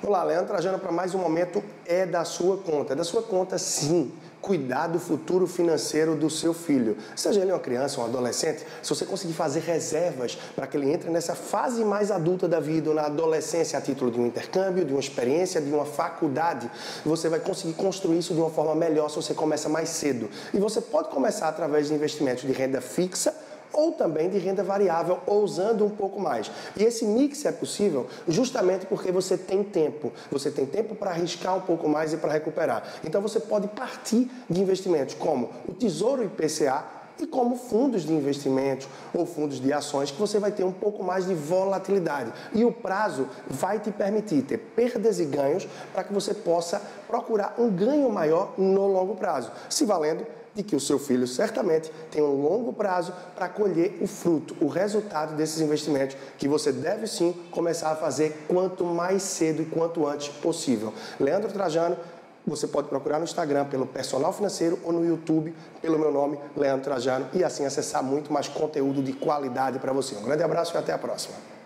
Olá, Leandro Trajano para mais um momento é da sua conta. É da sua conta, sim. Cuidar do futuro financeiro do seu filho. Seja ele uma criança, um adolescente, se você conseguir fazer reservas para que ele entre nessa fase mais adulta da vida, ou na adolescência, a título de um intercâmbio, de uma experiência, de uma faculdade, você vai conseguir construir isso de uma forma melhor se você começa mais cedo. E você pode começar através de investimentos de renda fixa ou também de renda variável, ousando um pouco mais. E esse mix é possível justamente porque você tem tempo. Você tem tempo para arriscar um pouco mais e para recuperar. Então você pode partir de investimentos como o Tesouro IPCA, e como fundos de investimentos ou fundos de ações que você vai ter um pouco mais de volatilidade. E o prazo vai te permitir ter perdas e ganhos para que você possa procurar um ganho maior no longo prazo, se valendo de que o seu filho certamente tem um longo prazo para colher o fruto, o resultado desses investimentos que você deve sim começar a fazer quanto mais cedo e quanto antes possível. Leandro Trajano, você pode procurar no Instagram pelo Personal Financeiro ou no YouTube pelo meu nome, Leandro Trajano, e assim acessar muito mais conteúdo de qualidade para você. Um grande abraço e até a próxima.